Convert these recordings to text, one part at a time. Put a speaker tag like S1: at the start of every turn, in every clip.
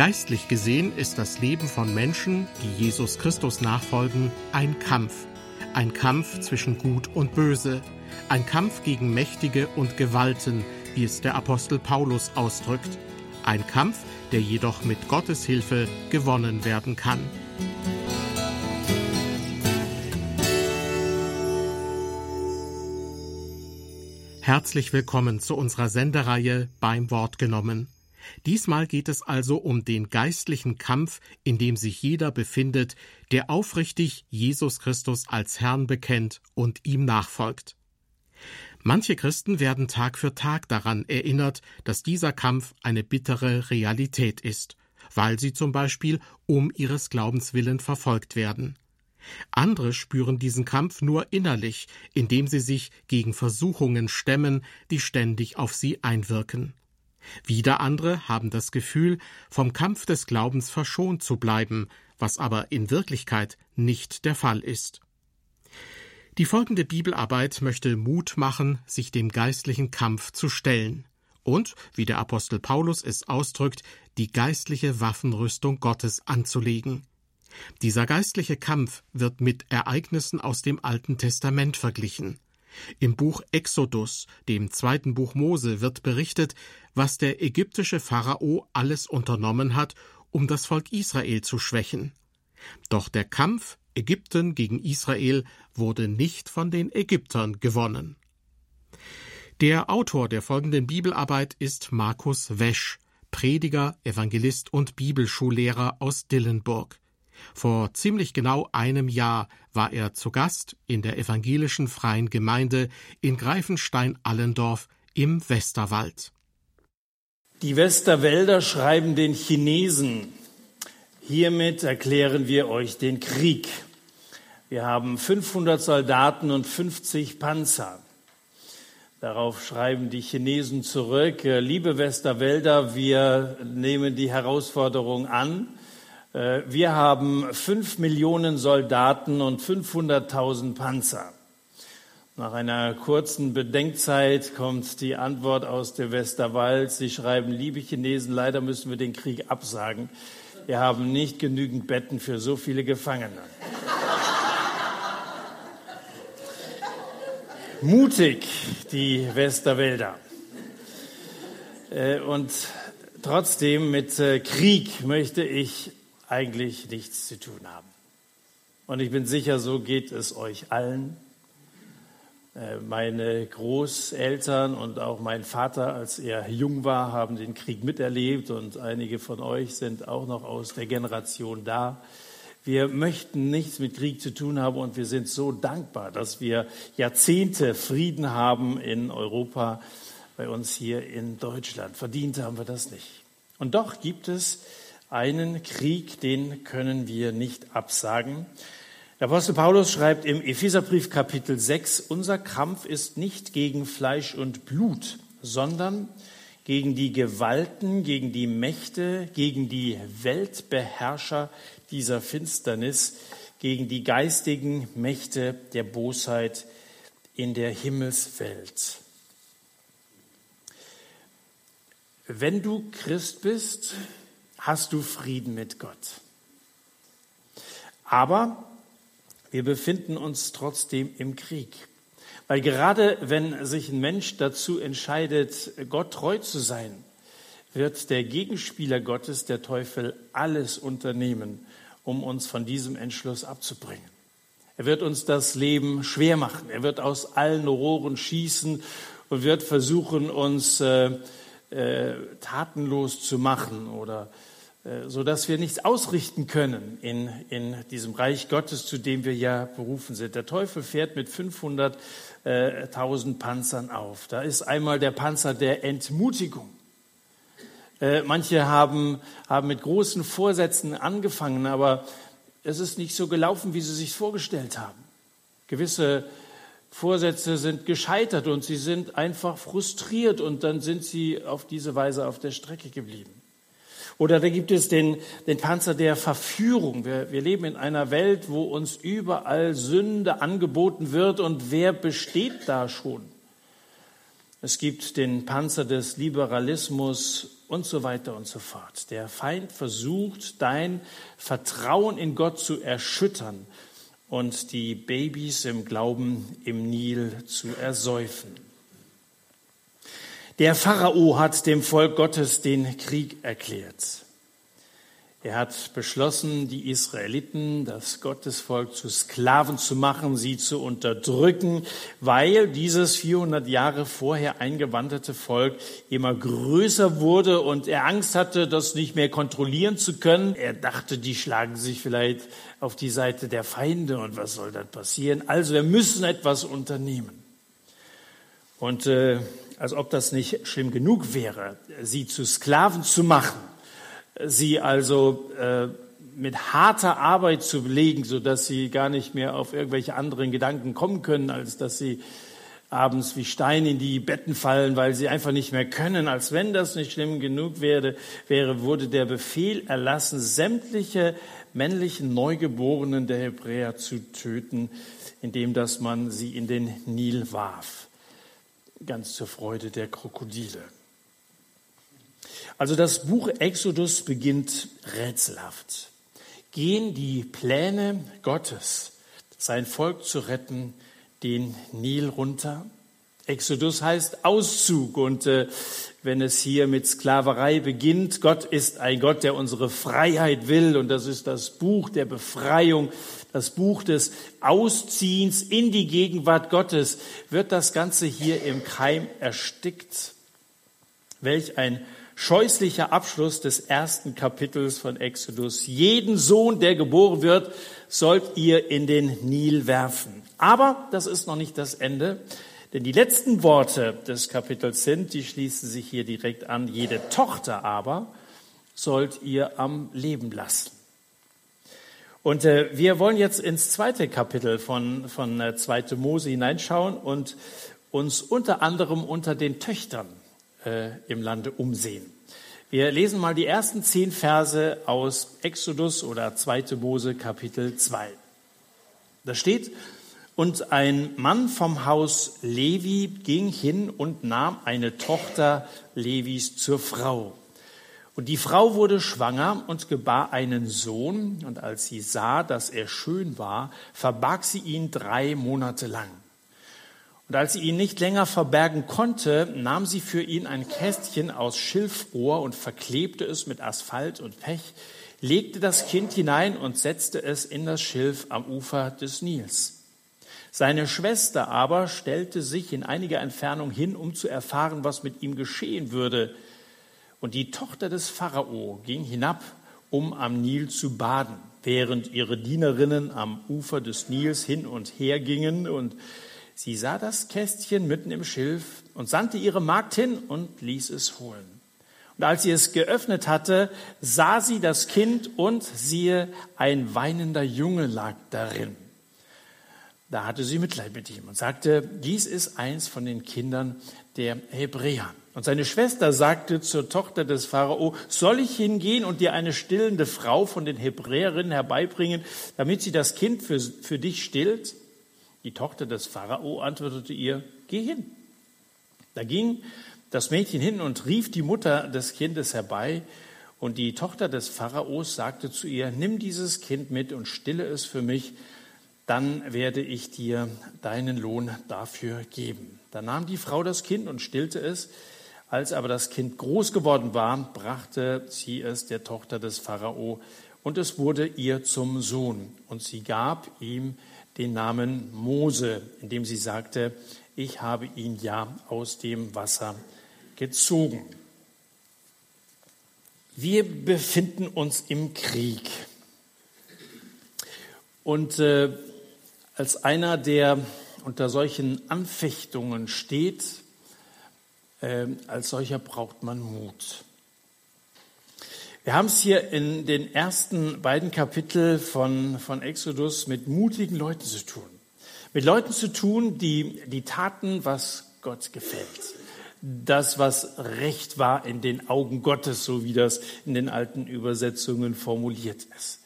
S1: Geistlich gesehen ist das Leben von Menschen, die Jesus Christus nachfolgen, ein Kampf. Ein Kampf zwischen Gut und Böse. Ein Kampf gegen Mächtige und Gewalten, wie es der Apostel Paulus ausdrückt. Ein Kampf, der jedoch mit Gottes Hilfe gewonnen werden kann. Herzlich willkommen zu unserer Sendereihe beim Wort genommen. Diesmal geht es also um den geistlichen Kampf, in dem sich jeder befindet, der aufrichtig Jesus Christus als Herrn bekennt und ihm nachfolgt. Manche Christen werden Tag für Tag daran erinnert, dass dieser Kampf eine bittere Realität ist, weil sie zum Beispiel um ihres Glaubens willen verfolgt werden. Andere spüren diesen Kampf nur innerlich, indem sie sich gegen Versuchungen stemmen, die ständig auf sie einwirken. Wieder andere haben das Gefühl, vom Kampf des Glaubens verschont zu bleiben, was aber in Wirklichkeit nicht der Fall ist. Die folgende Bibelarbeit möchte Mut machen, sich dem geistlichen Kampf zu stellen und, wie der Apostel Paulus es ausdrückt, die geistliche Waffenrüstung Gottes anzulegen. Dieser geistliche Kampf wird mit Ereignissen aus dem Alten Testament verglichen. Im Buch Exodus, dem zweiten Buch Mose, wird berichtet, was der ägyptische Pharao alles unternommen hat, um das Volk Israel zu schwächen. Doch der Kampf Ägypten gegen Israel wurde nicht von den Ägyptern gewonnen. Der Autor der folgenden Bibelarbeit ist Markus Wesch, Prediger, Evangelist und Bibelschullehrer aus Dillenburg. Vor ziemlich genau einem Jahr war er zu Gast in der evangelischen Freien Gemeinde in Greifenstein-Allendorf im Westerwald.
S2: Die Westerwälder schreiben den Chinesen. Hiermit erklären wir euch den Krieg. Wir haben 500 Soldaten und 50 Panzer. Darauf schreiben die Chinesen zurück, liebe Westerwälder, wir nehmen die Herausforderung an äh, wir haben fünf Millionen Soldaten und 500.000 Panzer. Nach einer kurzen Bedenkzeit kommt die Antwort aus der Westerwald. Sie schreiben, liebe Chinesen, leider müssen wir den Krieg absagen. Wir haben nicht genügend Betten für so viele Gefangene. Mutig, die Westerwälder. Äh, und trotzdem mit äh, Krieg möchte ich eigentlich nichts zu tun haben. Und ich bin sicher, so geht es euch allen. Äh, meine Großeltern und auch mein Vater, als er jung war, haben den Krieg miterlebt und einige von euch sind auch noch aus der Generation da. Wir möchten nichts mit Krieg zu tun haben und wir sind so dankbar, dass wir Jahrzehnte Frieden haben in Europa, bei uns hier in Deutschland. Verdient haben wir das nicht. Und doch gibt es einen Krieg, den können wir nicht absagen. Der Apostel Paulus schreibt im Epheserbrief Kapitel 6, unser Kampf ist nicht gegen Fleisch und Blut, sondern gegen die Gewalten, gegen die Mächte, gegen die Weltbeherrscher dieser Finsternis, gegen die geistigen Mächte der Bosheit in der Himmelswelt. Wenn du Christ bist, hast du Frieden mit Gott. Aber wir befinden uns trotzdem im Krieg. Weil gerade wenn sich ein Mensch dazu entscheidet, Gott treu zu sein, wird der Gegenspieler Gottes, der Teufel, alles unternehmen, um uns von diesem Entschluss abzubringen. Er wird uns das Leben schwer machen. Er wird aus allen Rohren schießen und wird versuchen, uns äh, äh, tatenlos zu machen oder äh, so dass wir nichts ausrichten können in, in diesem Reich Gottes, zu dem wir ja berufen sind. Der Teufel fährt mit 500.000 äh, Panzern auf. Da ist einmal der Panzer der Entmutigung. Äh, manche haben, haben mit großen Vorsätzen angefangen, aber es ist nicht so gelaufen, wie sie sich vorgestellt haben. Gewisse Vorsätze sind gescheitert und sie sind einfach frustriert und dann sind sie auf diese Weise auf der Strecke geblieben. Oder da gibt es den, den Panzer der Verführung. Wir, wir leben in einer Welt, wo uns überall Sünde angeboten wird und wer besteht da schon? Es gibt den Panzer des Liberalismus und so weiter und so fort. Der Feind versucht, dein Vertrauen in Gott zu erschüttern und die Babys im Glauben im Nil zu ersäufen. Der Pharao hat dem Volk Gottes den Krieg erklärt. Er hat beschlossen, die Israeliten, das Gottesvolk zu Sklaven zu machen, sie zu unterdrücken, weil dieses 400 Jahre vorher eingewanderte Volk immer größer wurde und er Angst hatte, das nicht mehr kontrollieren zu können. Er dachte, die schlagen sich vielleicht auf die Seite der Feinde und was soll dann passieren? Also wir müssen etwas unternehmen. Und äh, als ob das nicht schlimm genug wäre, sie zu Sklaven zu machen sie also äh, mit harter Arbeit zu belegen, so dass sie gar nicht mehr auf irgendwelche anderen Gedanken kommen können, als dass sie abends wie Steine in die Betten fallen, weil sie einfach nicht mehr können. Als wenn das nicht schlimm genug wäre, wäre wurde der Befehl erlassen, sämtliche männlichen Neugeborenen der Hebräer zu töten, indem dass man sie in den Nil warf. Ganz zur Freude der Krokodile. Also das Buch Exodus beginnt rätselhaft. Gehen die Pläne Gottes, sein Volk zu retten, den Nil runter? Exodus heißt Auszug und äh, wenn es hier mit Sklaverei beginnt, Gott ist ein Gott, der unsere Freiheit will und das ist das Buch der Befreiung, das Buch des Ausziehens in die Gegenwart Gottes, wird das Ganze hier im Keim erstickt. Welch ein scheußlicher Abschluss des ersten Kapitels von Exodus. Jeden Sohn, der geboren wird, sollt ihr in den Nil werfen. Aber das ist noch nicht das Ende, denn die letzten Worte des Kapitels sind, die schließen sich hier direkt an, jede Tochter aber sollt ihr am Leben lassen. Und äh, wir wollen jetzt ins zweite Kapitel von, von äh, 2. Mose hineinschauen und uns unter anderem unter den Töchtern äh, im Lande umsehen. Wir lesen mal die ersten zehn Verse aus Exodus oder 2. Mose Kapitel 2. Da steht, und ein Mann vom Haus Levi ging hin und nahm eine Tochter Levis zur Frau. Und die Frau wurde schwanger und gebar einen Sohn, und als sie sah, dass er schön war, verbarg sie ihn drei Monate lang. Und als sie ihn nicht länger verbergen konnte, nahm sie für ihn ein Kästchen aus Schilfrohr und verklebte es mit Asphalt und Pech, legte das Kind hinein und setzte es in das Schilf am Ufer des Nils. Seine Schwester aber stellte sich in einiger Entfernung hin, um zu erfahren, was mit ihm geschehen würde. Und die Tochter des Pharao ging hinab, um am Nil zu baden, während ihre Dienerinnen am Ufer des Nils hin und her gingen und Sie sah das Kästchen mitten im Schilf und sandte ihre Magd hin und ließ es holen. Und als sie es geöffnet hatte, sah sie das Kind und siehe, ein weinender Junge lag darin. Da hatte sie Mitleid mit ihm und sagte, dies ist eins von den Kindern der Hebräer. Und seine Schwester sagte zur Tochter des Pharao, soll ich hingehen und dir eine stillende Frau von den Hebräerinnen herbeibringen, damit sie das Kind für, für dich stillt? Die Tochter des Pharao antwortete ihr, geh hin. Da ging das Mädchen hin und rief die Mutter des Kindes herbei. Und die Tochter des Pharaos sagte zu ihr, nimm dieses Kind mit und stille es für mich, dann werde ich dir deinen Lohn dafür geben. Da nahm die Frau das Kind und stillte es. Als aber das Kind groß geworden war, brachte sie es der Tochter des Pharao und es wurde ihr zum Sohn. Und sie gab ihm den Namen Mose, indem sie sagte, ich habe ihn ja aus dem Wasser gezogen. Wir befinden uns im Krieg. Und äh, als einer, der unter solchen Anfechtungen steht, äh, als solcher braucht man Mut. Wir haben es hier in den ersten beiden Kapitel von, von Exodus mit mutigen Leuten zu tun. Mit Leuten zu tun, die, die taten, was Gott gefällt. Das, was recht war in den Augen Gottes, so wie das in den alten Übersetzungen formuliert ist.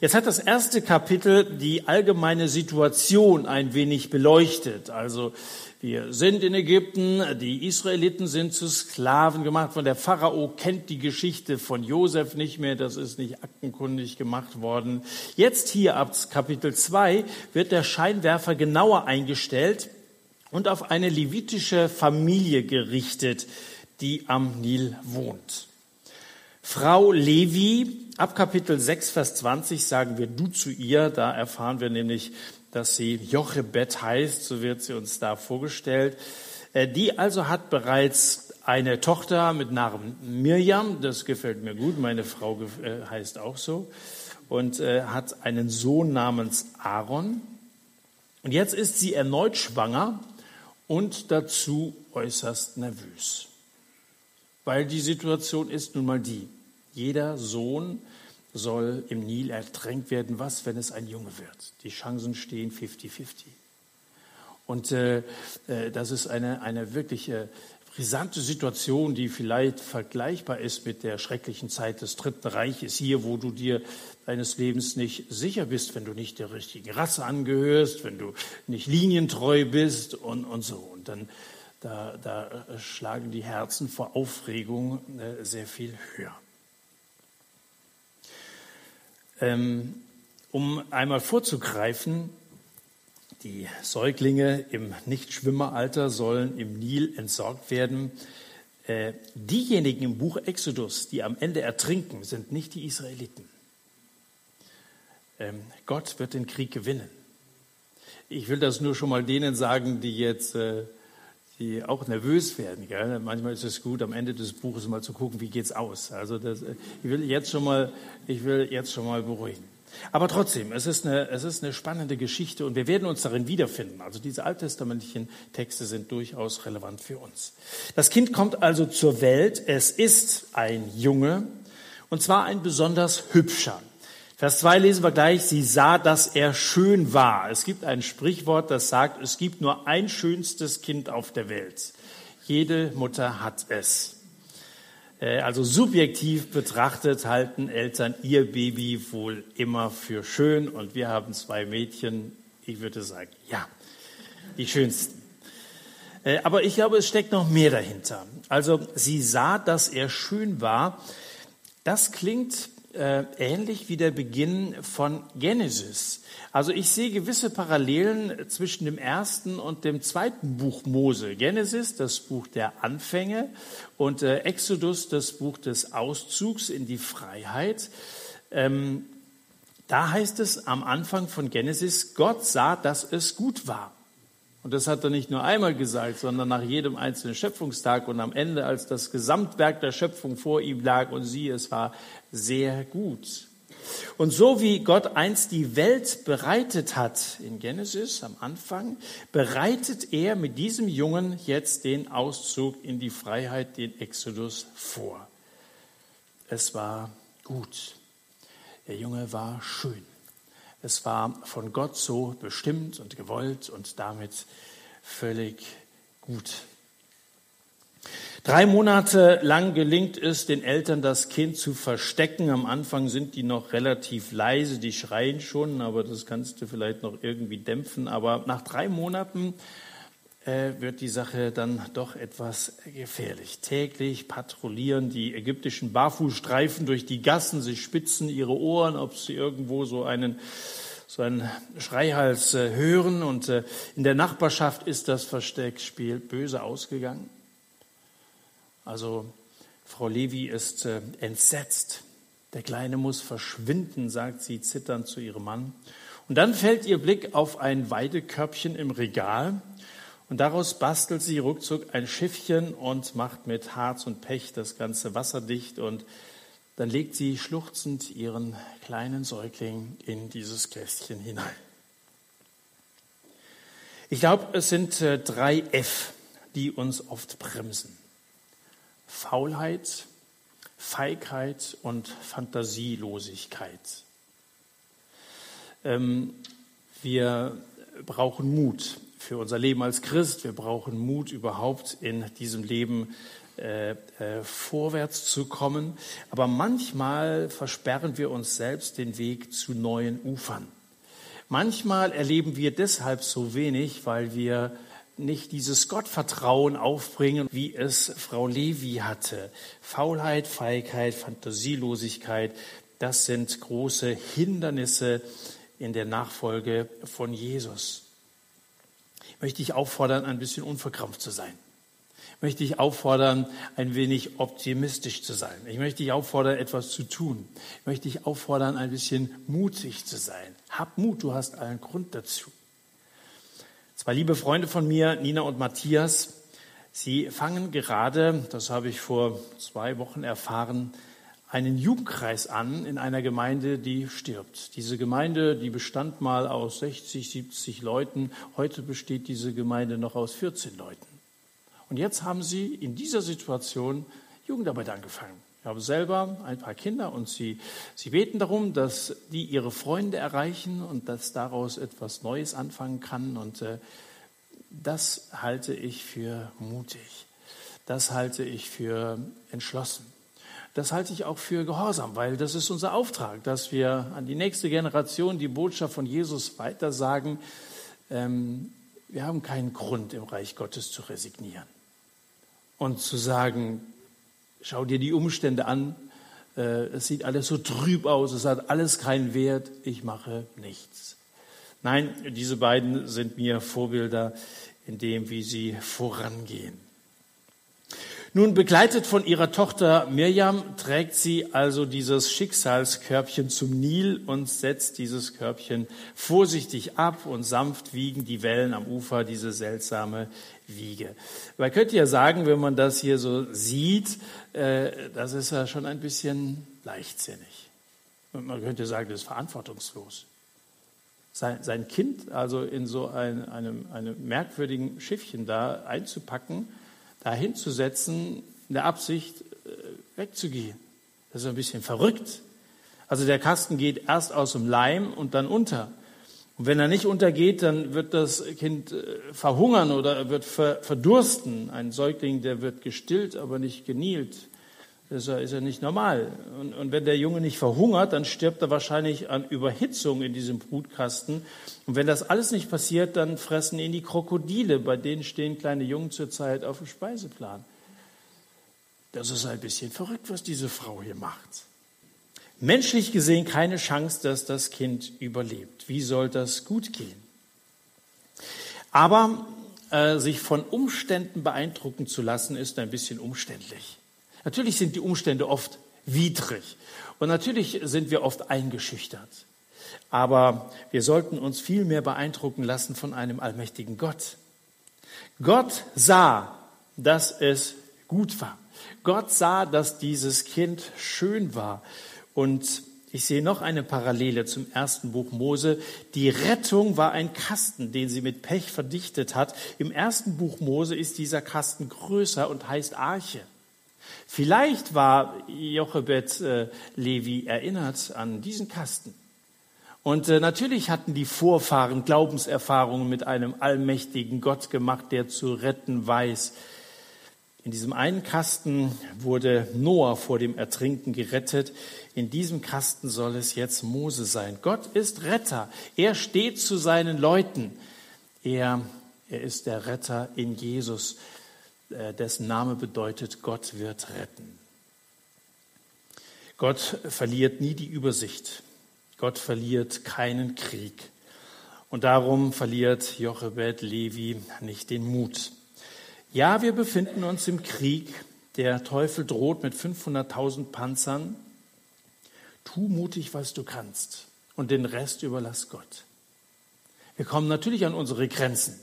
S2: Jetzt hat das erste Kapitel die allgemeine Situation ein wenig beleuchtet. Also wir sind in Ägypten, die Israeliten sind zu Sklaven gemacht worden. Der Pharao kennt die Geschichte von Josef nicht mehr, das ist nicht aktenkundig gemacht worden. Jetzt hier ab Kapitel 2 wird der Scheinwerfer genauer eingestellt und auf eine levitische Familie gerichtet, die am Nil wohnt. Frau Levi, ab Kapitel 6, Vers 20 sagen wir du zu ihr, da erfahren wir nämlich, dass sie Jochebed heißt, so wird sie uns da vorgestellt. Äh, die also hat bereits eine Tochter mit Namen Mirjam, das gefällt mir gut, meine Frau äh, heißt auch so, und äh, hat einen Sohn namens Aaron. Und jetzt ist sie erneut schwanger und dazu äußerst nervös, weil die Situation ist nun mal die, jeder Sohn soll im Nil ertränkt werden. Was, wenn es ein Junge wird? Die Chancen stehen 50-50. Und äh, äh, das ist eine, eine wirklich äh, brisante Situation, die vielleicht vergleichbar ist mit der schrecklichen Zeit des Dritten Reiches hier, wo du dir deines Lebens nicht sicher bist, wenn du nicht der richtigen Rasse angehörst, wenn du nicht linientreu bist und, und so. Und dann da, da äh, schlagen die Herzen vor Aufregung äh, sehr viel höher. Ähm, um einmal vorzugreifen, die Säuglinge im Nichtschwimmeralter sollen im Nil entsorgt werden. Äh, diejenigen im Buch Exodus, die am Ende ertrinken, sind nicht die Israeliten. Ähm, Gott wird den Krieg gewinnen. Ich will das nur schon mal denen sagen, die jetzt äh, die auch nervös werden. Gell? Manchmal ist es gut, am Ende des Buches mal zu gucken, wie geht's aus. Also das, ich will jetzt schon mal, ich will jetzt schon mal beruhigen. Aber trotzdem, es ist, eine, es ist eine spannende Geschichte und wir werden uns darin wiederfinden. Also diese alttestamentlichen Texte sind durchaus relevant für uns. Das Kind kommt also zur Welt. Es ist ein Junge und zwar ein besonders hübscher. Vers 2 lesen wir gleich, sie sah, dass er schön war. Es gibt ein Sprichwort, das sagt, es gibt nur ein schönstes Kind auf der Welt. Jede Mutter hat es. Äh, also subjektiv betrachtet halten Eltern ihr Baby wohl immer für schön und wir haben zwei Mädchen. Ich würde sagen, ja, die schönsten. Äh, aber ich glaube, es steckt noch mehr dahinter. Also sie sah, dass er schön war. Das klingt äh, ähnlich wie der Beginn von Genesis. Also ich sehe gewisse Parallelen zwischen dem ersten und dem zweiten Buch Mose. Genesis, das Buch der Anfänge, und äh, Exodus, das Buch des Auszugs in die Freiheit. Ähm, da heißt es am Anfang von Genesis, Gott sah, dass es gut war. Und das hat er nicht nur einmal gesagt, sondern nach jedem einzelnen Schöpfungstag und am Ende, als das Gesamtwerk der Schöpfung vor ihm lag und sie, es war sehr gut. Und so wie Gott einst die Welt bereitet hat in Genesis am Anfang, bereitet er mit diesem Jungen jetzt den Auszug in die Freiheit, den Exodus vor. Es war gut. Der Junge war schön. Es war von Gott so bestimmt und gewollt und damit völlig gut. Drei Monate lang gelingt es den Eltern, das Kind zu verstecken. Am Anfang sind die noch relativ leise, die schreien schon, aber das kannst du vielleicht noch irgendwie dämpfen. Aber nach drei Monaten wird die Sache dann doch etwas gefährlich. Täglich patrouillieren die ägyptischen Barfußstreifen durch die Gassen, sie spitzen ihre Ohren, ob sie irgendwo so einen so einen Schreihals äh, hören und äh, in der Nachbarschaft ist das Versteckspiel böse ausgegangen. Also Frau Levi ist entsetzt. Der Kleine muss verschwinden, sagt sie zitternd zu ihrem Mann. Und dann fällt ihr Blick auf ein Weidekörbchen im Regal und daraus bastelt sie ruckzuck ein Schiffchen und macht mit Harz und Pech das ganze Wasser dicht und dann legt sie schluchzend ihren kleinen Säugling in dieses Kästchen hinein. Ich glaube, es sind äh, drei F, die uns oft bremsen. Faulheit, Feigheit und Fantasielosigkeit. Ähm, wir brauchen Mut für unser Leben als Christ. Wir brauchen Mut überhaupt in diesem Leben äh, äh, vorwärts zu kommen. Aber manchmal versperren wir uns selbst den Weg zu neuen Ufern. Manchmal erleben wir deshalb so wenig, weil wir nicht dieses Gottvertrauen aufbringen, wie es Frau Levi hatte. Faulheit, Feigheit, Fantasielosigkeit, das sind große Hindernisse in der Nachfolge von Jesus. Ich möchte dich auffordern, ein bisschen unverkrampft zu sein. Ich möchte dich auffordern, ein wenig optimistisch zu sein. Ich möchte dich auffordern, etwas zu tun. Ich möchte dich auffordern, ein bisschen mutig zu sein. Hab Mut, du hast allen Grund dazu. Zwei liebe Freunde von mir, Nina und Matthias, sie fangen gerade, das habe ich vor zwei Wochen erfahren, einen Jugendkreis an in einer Gemeinde, die stirbt. Diese Gemeinde, die bestand mal aus 60, 70 Leuten. Heute besteht diese Gemeinde noch aus 14 Leuten. Und jetzt haben sie in dieser Situation Jugendarbeit angefangen. Ich habe selber ein paar Kinder und sie, sie beten darum, dass die ihre Freunde erreichen und dass daraus etwas Neues anfangen kann. Und äh, das halte ich für mutig. Das halte ich für entschlossen. Das halte ich auch für gehorsam, weil das ist unser Auftrag, dass wir an die nächste Generation die Botschaft von Jesus weitersagen. Ähm, wir haben keinen Grund, im Reich Gottes zu resignieren und zu sagen, Schau dir die Umstände an. Äh, es sieht alles so trüb aus. Es hat alles keinen Wert. Ich mache nichts. Nein, diese beiden sind mir Vorbilder in dem, wie sie vorangehen. Nun, begleitet von ihrer Tochter Mirjam, trägt sie also dieses Schicksalskörbchen zum Nil und setzt dieses Körbchen vorsichtig ab und sanft wiegen die Wellen am Ufer diese seltsame Wiege. Man könnte ja sagen, wenn man das hier so sieht, äh, das ist ja schon ein bisschen leichtsinnig. Und man könnte sagen, das ist verantwortungslos. Sein, sein Kind also in so ein, einem, einem merkwürdigen Schiffchen da einzupacken, hinzusetzen, in der Absicht, äh, wegzugehen. Das ist ein bisschen verrückt. Also der Kasten geht erst aus dem Leim und dann unter. Und wenn er nicht untergeht, dann wird das Kind äh, verhungern oder wird verdursten. Ein Säugling, der wird gestillt, aber nicht genielt. Das ist ja nicht normal. Und, und, wenn der Junge nicht verhungert, dann stirbt er wahrscheinlich an Überhitzung in diesem Brutkasten. Und wenn das alles nicht passiert, dann fressen ihn die Krokodile. Bei denen stehen kleine Jungen zurzeit auf dem Speiseplan. Das ist ein bisschen verrückt, was diese Frau hier macht. Menschlich gesehen keine Chance, dass das Kind überlebt. Wie soll das gut gehen? Aber äh, sich von Umständen beeindrucken zu lassen, ist ein bisschen umständlich. Natürlich sind die Umstände oft widrig und natürlich sind wir oft eingeschüchtert. Aber wir sollten uns viel mehr beeindrucken lassen von einem allmächtigen Gott. Gott sah, dass es gut war. Gott sah, dass dieses Kind schön war. Und ich sehe noch eine Parallele zum ersten Buch Mose. Die Rettung war ein Kasten, den sie mit Pech verdichtet hat. Im ersten Buch Mose ist dieser Kasten größer und heißt Arche. Vielleicht war Jochebed äh, Levi erinnert an diesen Kasten. Und äh, natürlich hatten die Vorfahren Glaubenserfahrungen mit einem allmächtigen Gott gemacht, der zu retten weiß. In diesem einen Kasten wurde Noah vor dem Ertrinken gerettet. In diesem Kasten soll es jetzt Mose sein. Gott ist Retter. Er steht zu seinen Leuten. Er, er ist der Retter in Jesus. Äh, dessen Name bedeutet, Gott wird retten. Gott verliert nie die Übersicht. Gott verliert keinen Krieg. Und darum verliert Jochebed Levi nicht den Mut. Ja, wir befinden uns im Krieg. Der Teufel droht mit 500.000 Panzern. Tu mutig, was du kannst. Und den Rest überlass Gott. Wir kommen natürlich an unsere Grenzen.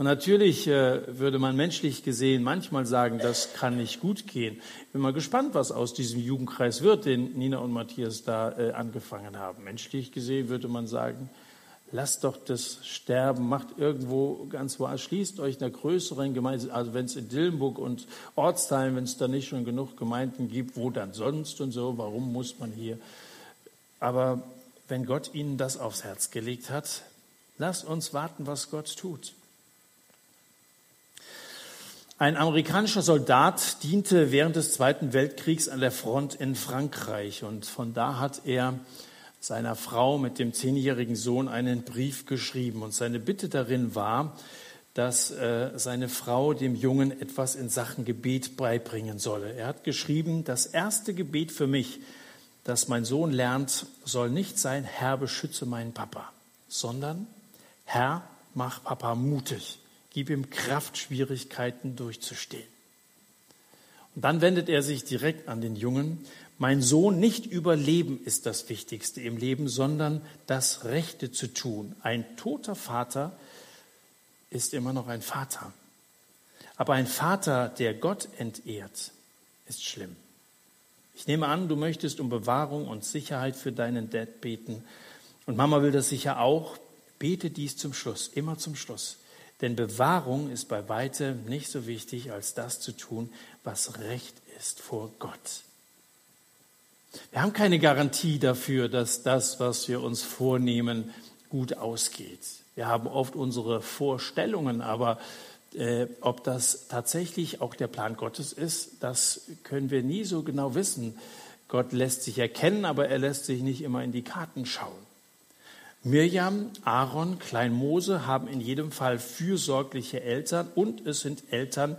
S2: Und natürlich äh, würde man menschlich gesehen manchmal sagen, das kann nicht gut gehen. Ich bin mal gespannt, was aus diesem Jugendkreis wird, den Nina und Matthias da äh, angefangen haben. Menschlich gesehen würde man sagen, lasst doch das sterben, macht irgendwo ganz woanders, schließt euch einer größeren Gemeinde, also wenn es in Dillenburg und Ortsteilen, wenn es da nicht schon genug Gemeinden gibt, wo dann sonst und so, warum muss man hier? Aber wenn Gott ihnen das aufs Herz gelegt hat, lasst uns warten, was Gott tut. Ein amerikanischer Soldat diente während des Zweiten Weltkriegs an der Front in Frankreich. Und von da hat er seiner Frau mit dem zehnjährigen Sohn einen Brief geschrieben. Und seine Bitte darin war, dass äh, seine Frau dem Jungen etwas in Sachen Gebet beibringen solle. Er hat geschrieben, das erste Gebet für mich, das mein Sohn lernt, soll nicht sein, Herr, beschütze meinen Papa, sondern Herr, mach Papa mutig, gib ihm Kraft, Schwierigkeiten durchzustehen. Und dann wendet er sich direkt an den Jungen. Mein Sohn, nicht überleben ist das Wichtigste im Leben, sondern das Rechte zu tun. Ein toter Vater ist immer noch ein Vater. Aber ein Vater, der Gott entehrt, ist schlimm. Ich nehme an, du möchtest um Bewahrung und Sicherheit für deinen Dad beten. Und Mama will das sicher auch. Bete dies zum Schluss, immer zum Schluss. Denn Bewahrung ist bei weitem nicht so wichtig, als das zu tun, was recht ist vor Gott. Wir haben keine Garantie dafür, dass das, was wir uns vornehmen, gut ausgeht. Wir haben oft unsere Vorstellungen, aber äh, ob das tatsächlich auch der Plan Gottes ist, das können wir nie so genau wissen. Gott lässt sich erkennen, aber er lässt sich nicht immer in die Karten schauen. Mirjam, Aaron, Klein Mose haben in jedem Fall fürsorgliche Eltern und es sind Eltern,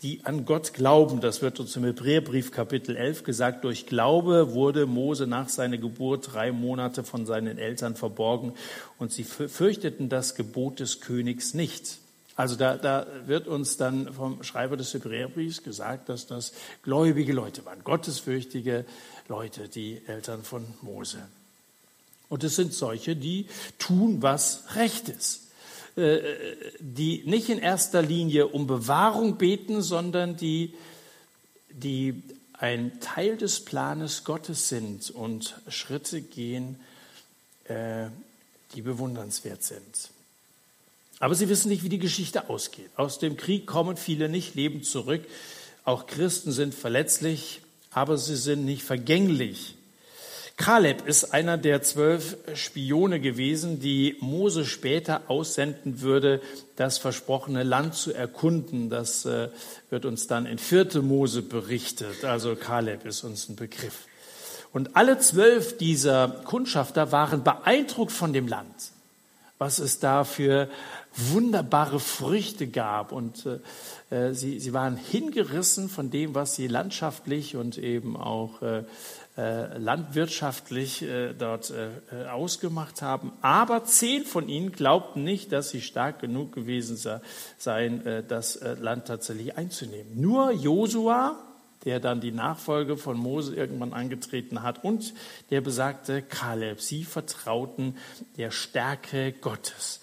S2: die an Gott glauben. Das wird uns im Hebräerbrief Kapitel 11 gesagt. Durch Glaube wurde Mose nach seiner Geburt drei Monate von seinen Eltern verborgen und sie fürchteten das Gebot des Königs nicht. Also da, da wird uns dann vom Schreiber des Hebräerbriefs gesagt, dass das gläubige Leute waren, gottesfürchtige Leute, die Eltern von Mose. Und es sind solche, die tun, was recht ist. Äh, die nicht in erster Linie um Bewahrung beten, sondern die, die ein Teil des Planes Gottes sind und Schritte gehen, äh, die bewundernswert sind. Aber sie wissen nicht, wie die Geschichte ausgeht. Aus dem Krieg kommen viele nicht lebend zurück. Auch Christen sind verletzlich, aber sie sind nicht vergänglich. Kaleb ist einer der zwölf Spione gewesen, die Mose später aussenden würde, das versprochene Land zu erkunden. Das äh, wird uns dann in vierte Mose berichtet. Also Kaleb ist uns ein Begriff. Und alle zwölf dieser Kundschafter waren beeindruckt von dem Land, was es da für wunderbare Früchte gab. Und äh, äh sie, sie waren hingerissen von dem, was sie landschaftlich und eben auch äh, äh, landwirtschaftlich äh, dort äh, ausgemacht haben. Aber zehn von ihnen glaubten nicht, dass sie stark genug gewesen seien, das Land tatsächlich einzunehmen. Nur Josua, der dann die Nachfolge von Mose irgendwann angetreten hat, und der besagte Kaleb. Sie vertrauten der Stärke Gottes.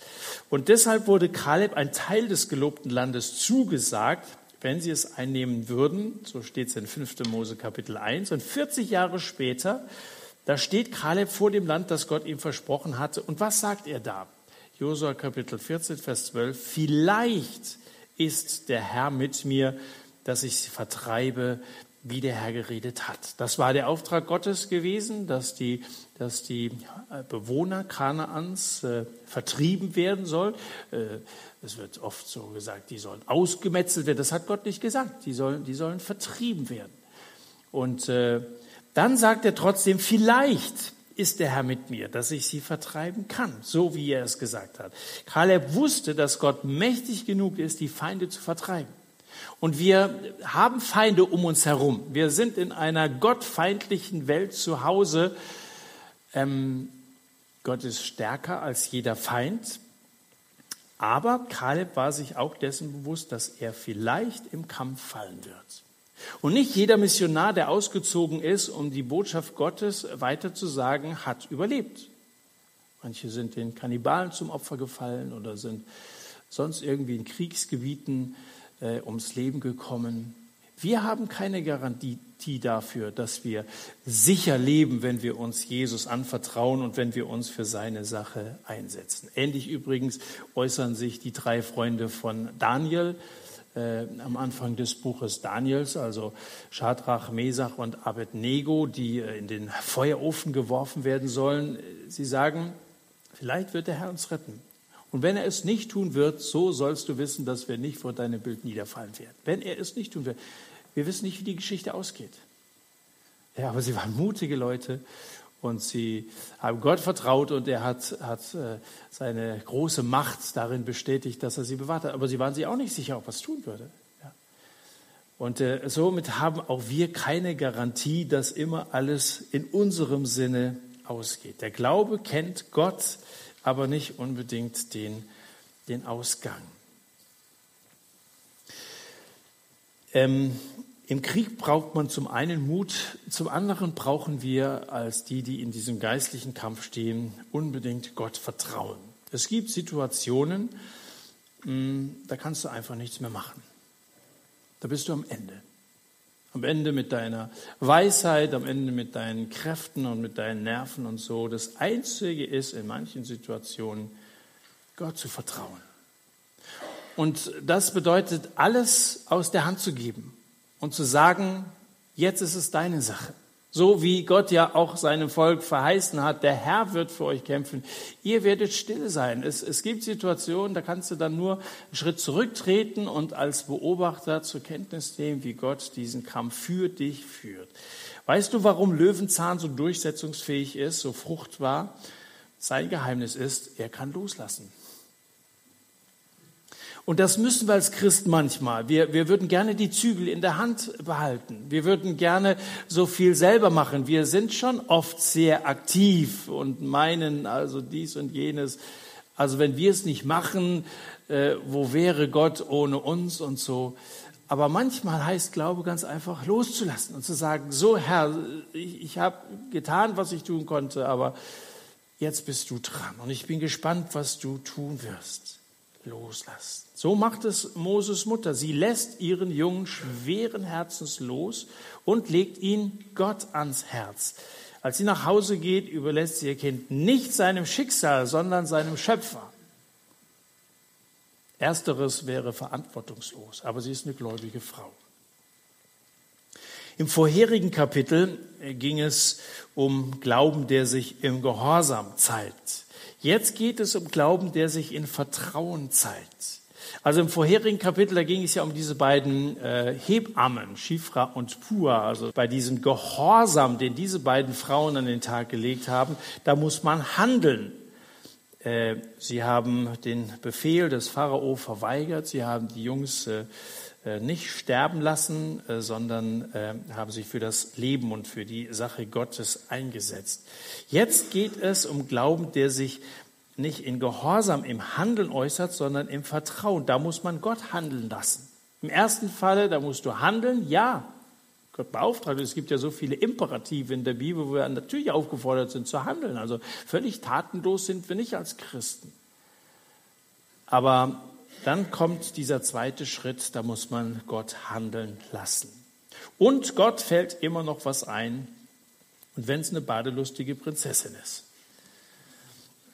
S2: Und deshalb wurde Kaleb ein Teil des gelobten Landes zugesagt, wenn sie es einnehmen würden, so steht es in 5. Mose Kapitel 1, und 40 Jahre später, da steht Kaleb vor dem Land, das Gott ihm versprochen hatte. Und was sagt er da? Josua Kapitel 14, Vers 12. Vielleicht ist der Herr mit mir, dass ich sie vertreibe, wie der Herr geredet hat. Das war der Auftrag Gottes gewesen, dass die, dass die Bewohner Kanaans äh, vertrieben werden sollen. Äh, es wird oft so gesagt, die sollen ausgemetzelt werden. Das hat Gott nicht gesagt. Die sollen, die sollen vertrieben werden. Und äh, dann sagt er trotzdem, vielleicht ist der Herr mit mir, dass ich sie vertreiben kann, so wie er es gesagt hat. Kaleb wusste, dass Gott mächtig genug ist, die Feinde zu vertreiben. Und wir haben Feinde um uns herum. Wir sind in einer gottfeindlichen Welt zu Hause. Ähm, Gott ist stärker als jeder Feind. Aber Kaleb war sich auch dessen bewusst, dass er vielleicht im Kampf fallen wird. Und nicht jeder Missionar, der ausgezogen ist, um die Botschaft Gottes weiterzusagen, hat überlebt. Manche sind den Kannibalen zum Opfer gefallen oder sind sonst irgendwie in Kriegsgebieten äh, ums Leben gekommen. Wir haben keine Garantie dafür, dass wir sicher leben, wenn wir uns Jesus anvertrauen und wenn wir uns für seine Sache einsetzen. Ähnlich übrigens äußern sich die drei Freunde von Daniel äh, am Anfang des Buches Daniels, also Shadrach, Mesach und Abednego, die äh, in den Feuerofen geworfen werden sollen. Sie sagen, vielleicht wird der Herr uns retten. Und wenn er es nicht tun wird, so sollst du wissen, dass wir nicht vor deinem Bild niederfallen werden. Wenn er es nicht tun wird. Wir wissen nicht, wie die Geschichte ausgeht. Ja, aber sie waren mutige Leute und sie haben Gott vertraut und er hat, hat äh, seine große Macht darin bestätigt, dass er sie bewahrt hat. Aber sie waren sich auch nicht sicher, ob er es tun würde. Ja. Und äh, somit haben auch wir keine Garantie, dass immer alles in unserem Sinne ausgeht. Der Glaube kennt Gott, aber nicht unbedingt den, den Ausgang. Ähm, im Krieg braucht man zum einen Mut, zum anderen brauchen wir als die, die in diesem geistlichen Kampf stehen, unbedingt Gott vertrauen. Es gibt Situationen, hm, da kannst du einfach nichts mehr machen. Da bist du am Ende. Am Ende mit deiner Weisheit, am Ende mit deinen Kräften und mit deinen Nerven und so. Das Einzige ist in manchen Situationen, Gott zu vertrauen. Und das bedeutet, alles aus der Hand zu geben und zu sagen, jetzt ist es deine Sache. So wie Gott ja auch seinem Volk verheißen hat, der Herr wird für euch kämpfen. Ihr werdet still sein. Es, es gibt Situationen, da kannst du dann nur einen Schritt zurücktreten und als Beobachter zur Kenntnis nehmen, wie Gott diesen Kampf für dich führt. Weißt du, warum Löwenzahn so durchsetzungsfähig ist, so fruchtbar? Sein Geheimnis ist, er kann loslassen. Und das müssen wir als Christ manchmal. Wir, wir würden gerne die Zügel in der Hand behalten. Wir würden gerne so viel selber machen. Wir sind schon oft sehr aktiv und meinen also dies und jenes. Also wenn wir es nicht machen, äh, wo wäre Gott ohne uns und so. Aber manchmal heißt Glaube ganz einfach loszulassen und zu sagen, so Herr, ich, ich habe getan, was ich tun konnte, aber jetzt bist du dran und ich bin gespannt, was du tun wirst. Loslassen. So macht es Moses Mutter. Sie lässt ihren Jungen schweren Herzens los und legt ihn Gott ans Herz. Als sie nach Hause geht, überlässt sie ihr Kind nicht seinem Schicksal, sondern seinem Schöpfer. Ersteres wäre verantwortungslos, aber sie ist eine gläubige Frau. Im vorherigen Kapitel ging es um Glauben, der sich im Gehorsam zeigt. Jetzt geht es um Glauben, der sich in Vertrauen zeigt. Also im vorherigen Kapitel, da ging es ja um diese beiden äh, Hebammen, Schifra und Pua. Also bei diesem Gehorsam, den diese beiden Frauen an den Tag gelegt haben, da muss man handeln. Äh, sie haben den Befehl des Pharao verweigert. Sie haben die Jungs äh, äh nicht sterben lassen, äh, sondern äh, haben sich für das Leben und für die Sache Gottes eingesetzt. Jetzt geht es um Glauben, der sich nicht in Gehorsam im Handeln äußert, sondern im Vertrauen. Da muss man Gott handeln lassen. Im ersten Falle, da musst du handeln, ja. Gott beauftragt. Es gibt ja so viele Imperative in der Bibel, wo wir natürlich aufgefordert sind zu handeln. Also völlig tatenlos sind wir nicht als Christen. Aber dann kommt dieser zweite Schritt, da muss man Gott handeln lassen. Und Gott fällt immer noch was ein. Und wenn es eine badelustige Prinzessin ist.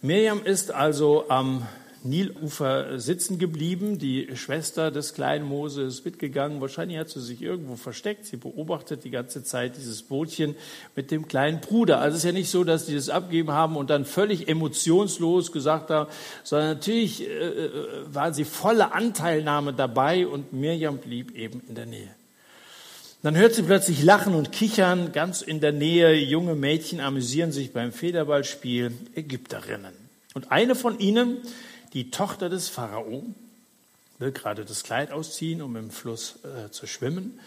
S2: Miriam ist also am Nilufer sitzen geblieben. Die Schwester des kleinen Mose ist mitgegangen. Wahrscheinlich hat sie sich irgendwo versteckt. Sie beobachtet die ganze Zeit dieses Bootchen mit dem kleinen Bruder. Also es ist ja nicht so, dass die das abgeben haben und dann völlig emotionslos gesagt haben, sondern natürlich äh, äh waren sie volle Anteilnahme dabei und Miriam blieb eben in der Nähe. Dann hört sie plötzlich Lachen und Kichern ganz in der Nähe. Junge Mädchen amüsieren sich beim Federballspiel, Ägypterinnen. Und eine von ihnen, die Tochter des Pharao, will gerade das Kleid ausziehen, um im Fluss äh, zu schwimmen.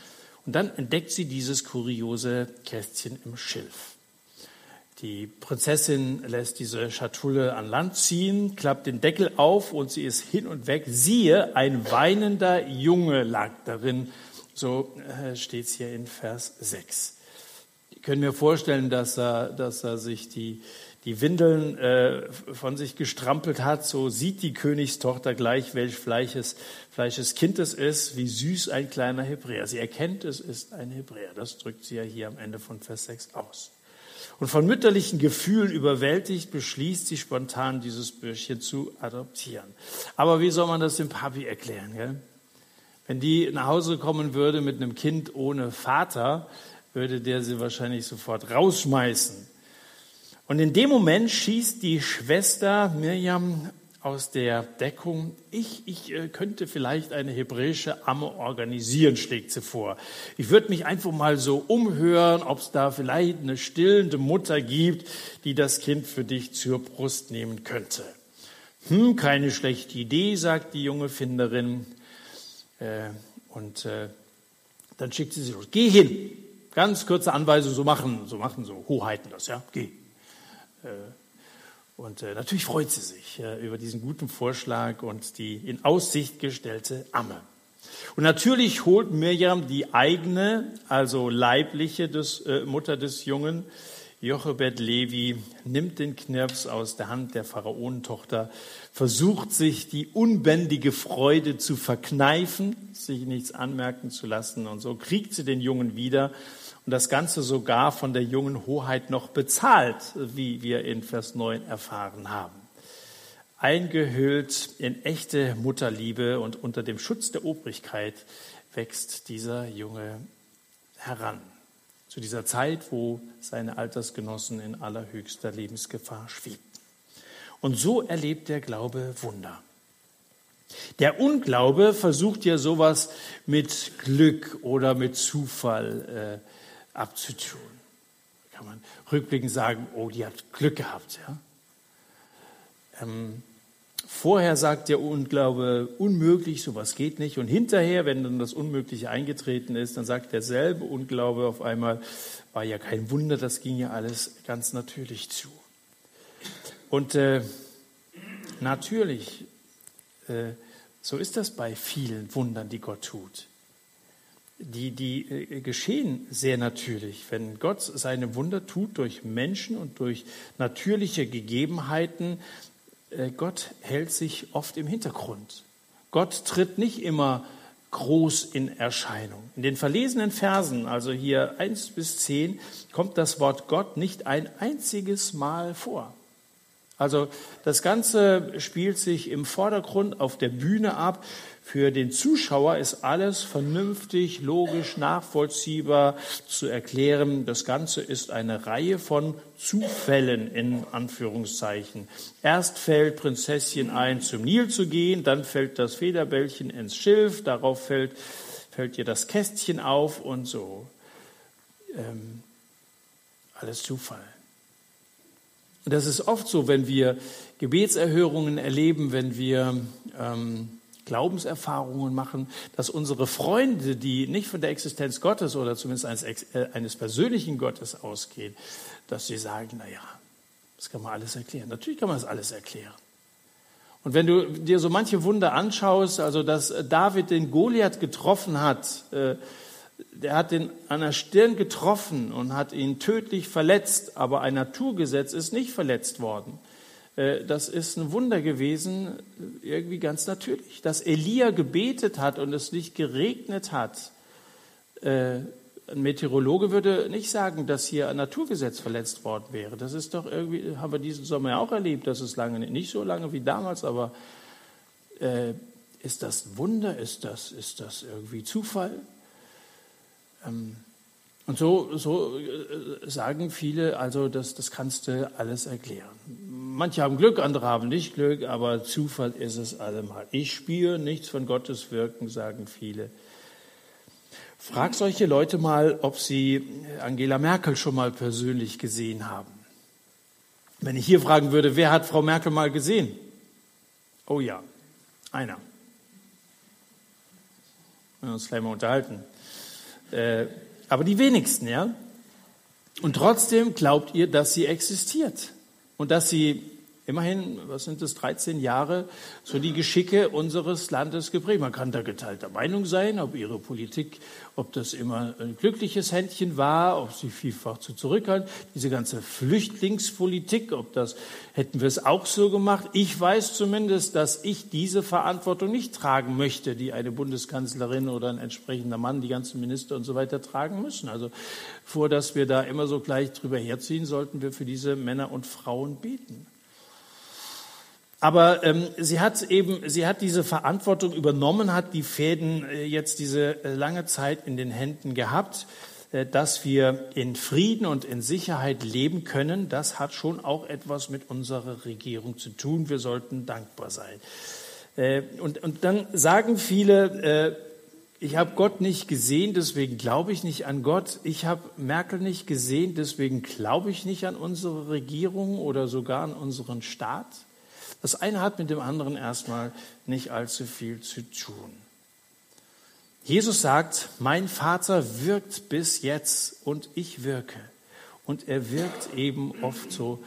S2: Und dann entdeckt sie dieses kuriose Kästchen im Schilf. Die Prinzessin lässt diese Schatulle an Land ziehen, klappt den Deckel auf und sie ist hin und weg. Siehe, ein weinender Junge lag darin so äh, steht es hier in Vers 6. Ich könnte mir vorstellen, dass er, dass er sich die, die Windeln äh, von sich gestrampelt hat. So sieht die Königstochter gleich, welch Fleisches, Fleisches Kind es ist, wie süß ein kleiner Hebräer. Sie erkennt, es ist ein Hebräer. Das drückt sie ja hier am Ende von Vers 6 aus. Und von mütterlichen Gefühlen überwältigt, beschließt sie spontan, dieses Bürschchen zu adoptieren. Aber wie soll man das dem Papi erklären? Gell? Wenn die nach Hause kommen würde mit einem Kind ohne Vater, würde der sie wahrscheinlich sofort rausschmeißen. Und in dem Moment schießt die Schwester Mirjam aus der Deckung, ich, ich äh, könnte vielleicht eine hebräische Amme organisieren, schlägt sie vor. Ich würde mich einfach mal so umhören, ob es da vielleicht eine stillende Mutter gibt, die das Kind für dich zur Brust nehmen könnte. Hm, keine schlechte Idee, sagt die junge Finderin. Äh, und äh, dann schickt sie sie los. Geh hin. Ganz kurze Anweisung, so machen, so machen so Hoheiten das, ja. Geh. Äh, und natürlich freut sie sich über diesen guten Vorschlag und die in Aussicht gestellte Amme. Und natürlich holt Mirjam die eigene, also leibliche des, äh, Mutter des Jungen, Jochebed Levi, nimmt den Knirps aus der Hand der Pharaonentochter, versucht sich die unbändige Freude zu verkneifen, sich nichts anmerken zu lassen und so kriegt sie den Jungen wieder und das Ganze sogar von der jungen Hoheit noch bezahlt, wie wir in Vers 9 erfahren haben. Eingehüllt in echte Mutterliebe und unter dem Schutz der Obrigkeit wächst dieser Junge heran. Zu dieser Zeit, wo seine Altersgenossen in allerhöchster Lebensgefahr schwebten. Und so erlebt der Glaube Wunder. Der Unglaube versucht ja sowas mit Glück oder mit Zufall äh, abzutun. Kann man rückblickend sagen, oh, die hat Glück gehabt. Ja? Ähm, vorher sagt der Unglaube unmöglich, sowas geht nicht. Und hinterher, wenn dann das Unmögliche eingetreten ist, dann sagt derselbe Unglaube auf einmal, war ja kein Wunder, das ging ja alles ganz natürlich zu. Und äh, natürlich, äh, so ist das bei vielen Wundern, die Gott tut die, die äh, geschehen sehr natürlich. Wenn Gott seine Wunder tut durch Menschen und durch natürliche Gegebenheiten, Gott hält sich oft im Hintergrund. Gott tritt nicht immer groß in Erscheinung. In den verlesenen Versen, also hier eins bis zehn, kommt das Wort Gott nicht ein einziges Mal vor. Also das Ganze spielt sich im Vordergrund auf der Bühne ab. Für den Zuschauer ist alles vernünftig, logisch, nachvollziehbar zu erklären. Das Ganze ist eine Reihe von Zufällen in Anführungszeichen. Erst fällt Prinzesschen ein, zum Nil zu gehen, dann fällt das Federbällchen ins Schilf, darauf fällt, fällt ihr das Kästchen auf und so. Ähm, alles Zufall. Das ist oft so, wenn wir Gebetserhörungen erleben, wenn wir ähm, Glaubenserfahrungen machen, dass unsere Freunde, die nicht von der Existenz Gottes oder zumindest eines, äh, eines persönlichen Gottes ausgehen, dass sie sagen, na ja, das kann man alles erklären. Natürlich kann man das alles erklären. Und wenn du dir so manche Wunder anschaust, also dass David den Goliath getroffen hat, äh, der hat ihn an der Stirn getroffen und hat ihn tödlich verletzt, aber ein Naturgesetz ist nicht verletzt worden. Äh, das ist ein Wunder gewesen, irgendwie ganz natürlich. Dass Elia gebetet hat und es nicht geregnet hat. Äh, ein Meteorologe würde nicht sagen, dass hier ein Naturgesetz verletzt worden wäre. Das ist doch irgendwie, haben wir diesen Sommer ja auch erlebt, das ist lange, nicht so lange wie damals, aber äh, ist das Wunder? Ist das, ist das irgendwie Zufall? Ähm, und so, so äh, sagen viele, also das, das kannst du alles erklären. Manche haben Glück, andere haben nicht Glück, aber Zufall ist es allemal. Ich spüre nichts von Gottes Wirken, sagen viele. Frag solche Leute mal, ob sie Angela Merkel schon mal persönlich gesehen haben. Wenn ich hier fragen würde, wer hat Frau Merkel mal gesehen? Oh ja, einer. Wir uns gleich mal unterhalten. Äh, aber die wenigsten, ja. Und trotzdem glaubt ihr, dass sie existiert und dass sie immerhin, was sind das, 13 Jahre, so die Geschicke unseres Landes geprägt. Man kann da geteilter Meinung sein, ob ihre Politik, ob das immer ein glückliches Händchen war, ob sie vielfach zu zurückhaltend, diese ganze Flüchtlingspolitik, ob das, hätten wir es auch so gemacht. Ich weiß zumindest, dass ich diese Verantwortung nicht tragen möchte, die eine Bundeskanzlerin oder ein entsprechender Mann, die ganzen Minister und so weiter tragen müssen. Also vor, dass wir da immer so gleich drüber herziehen, sollten wir für diese Männer und Frauen beten. Aber ähm, sie hat eben, sie hat diese Verantwortung übernommen, hat die Fäden äh, jetzt diese äh, lange Zeit in den Händen gehabt. äh, dass wir in Frieden und in Sicherheit leben können, das hat schon auch etwas mit unserer Regierung zu tun. Wir sollten dankbar sein. Äh, und, und dann sagen viele, äh, ich habe Gott nicht gesehen, deswegen glaube ich nicht an Gott. Ich habe Merkel nicht gesehen, deswegen glaube ich nicht an unsere Regierung oder sogar an unseren Staat. Das eine hat mit dem anderen erstmal nicht allzu viel zu tun. Jesus sagt, mein Vater wirkt bis jetzt und ich wirke. Und er wirkt eben oft so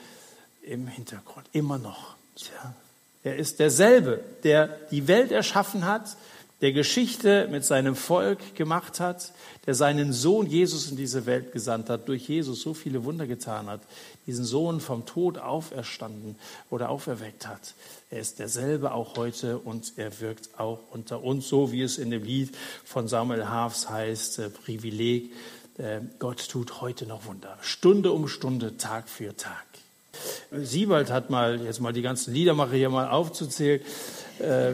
S2: im Hintergrund, immer noch. Ja. Er ist derselbe, der die Welt erschaffen hat, der Geschichte mit seinem Volk gemacht hat, der seinen Sohn Jesus in diese Welt gesandt hat, durch Jesus so viele Wunder getan hat, diesen Sohn vom Tod auferstanden oder auferweckt hat. Er ist derselbe auch heute und er wirkt auch unter uns, so wie es in dem Lied von Samuel Hafs heißt, äh, Privileg. Äh, Gott tut heute noch Wunder, Stunde um Stunde, Tag für Tag. Siebald hat mal, jetzt mal die ganzen Liedermacher hier mal aufzuzählen, äh,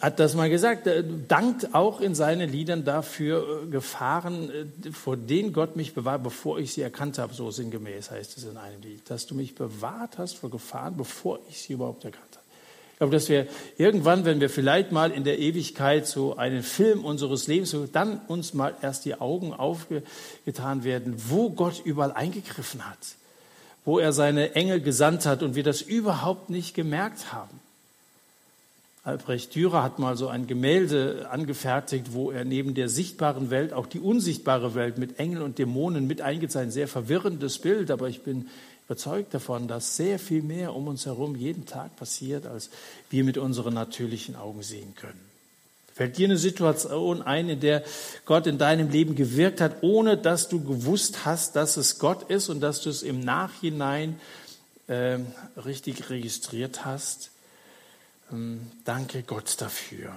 S2: hat das mal gesagt, er dankt auch in seinen Liedern dafür äh, Gefahren, äh, vor denen Gott mich bewahrt, bevor ich sie erkannt habe, so sinngemäß heißt es in einem Lied, dass du mich bewahrt hast vor Gefahren, bevor ich sie überhaupt erkannt habe. Ich glaube, dass wir irgendwann, wenn wir vielleicht mal in der Ewigkeit so einen Film unseres Lebens, dann uns mal erst die Augen aufgetan werden, wo Gott überall eingegriffen hat, wo er seine Engel gesandt hat und wir das überhaupt nicht gemerkt haben. Albrecht Dürer hat mal so ein Gemälde angefertigt, wo er neben der sichtbaren Welt auch die unsichtbare Welt mit Engeln und Dämonen mit eingezeichnet. Sehr verwirrendes Bild, aber ich bin überzeugt davon, dass sehr viel mehr um uns herum jeden Tag passiert, als wir mit unseren natürlichen Augen sehen können. Fällt dir eine Situation ein, in der Gott in deinem Leben gewirkt hat, ohne dass du gewusst hast, dass es Gott ist und dass du es im Nachhinein äh, richtig registriert hast? Ähm, danke Gott dafür,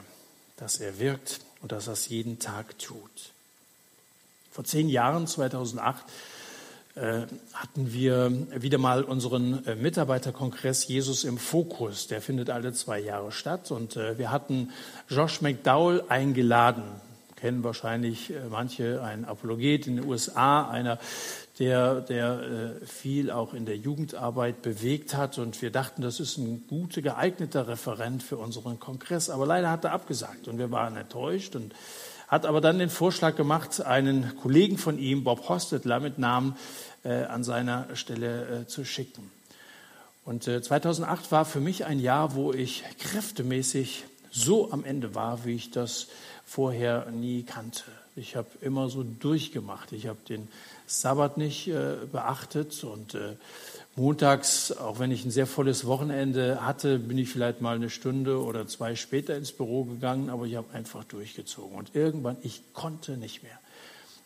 S2: dass er wirkt und dass er es jeden Tag tut. Vor zehn Jahren, 2008, äh, hatten wir wieder mal unseren äh, Mitarbeiterkongress Jesus im Fokus. Der findet alle zwei Jahre statt. Und äh, wir hatten Josh McDowell eingeladen. Kennen wahrscheinlich manche, ein Apologet in den USA, einer, der, der äh, viel auch in der Jugendarbeit bewegt hat. Und wir dachten, das ist ein guter, geeigneter Referent für unseren Kongress. Aber leider hat er abgesagt und wir waren enttäuscht und hat aber dann den Vorschlag gemacht, einen Kollegen von ihm, Bob Hostetler mit Namen, äh, an seiner Stelle äh, zu schicken. Und 2008 äh, war für mich ein Jahr, wo ich kräftemäßig so am Ende war, wie ich das vorher nie kannte. Ich habe immer so durchgemacht. Ich habe den Sabbat nicht äh, beachtet und äh, montags, auch wenn ich ein sehr volles Wochenende hatte, bin ich vielleicht mal eine Stunde oder zwei später ins Büro gegangen, aber ich habe einfach durchgezogen. Und irgendwann, ich konnte nicht mehr.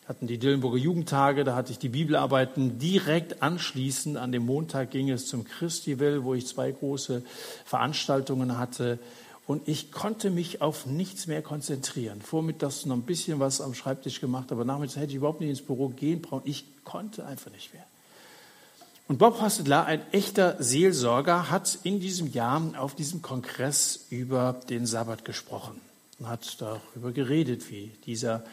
S2: Hatten die Dillenburger Jugendtage, da hatte ich die Bibelarbeiten direkt anschließend. An dem Montag ging es zum Christiwell, wo ich zwei große Veranstaltungen hatte. Und ich konnte mich auf nichts mehr konzentrieren. Vormittags noch ein bisschen was am Schreibtisch gemacht, aber nachmittags hätte ich überhaupt nicht ins Büro gehen brauchen. Ich konnte einfach nicht mehr. Und Bob Hostetler, ein echter Seelsorger, hat in diesem Jahr auf diesem Kongress über den Sabbat gesprochen und hat darüber geredet, wie dieser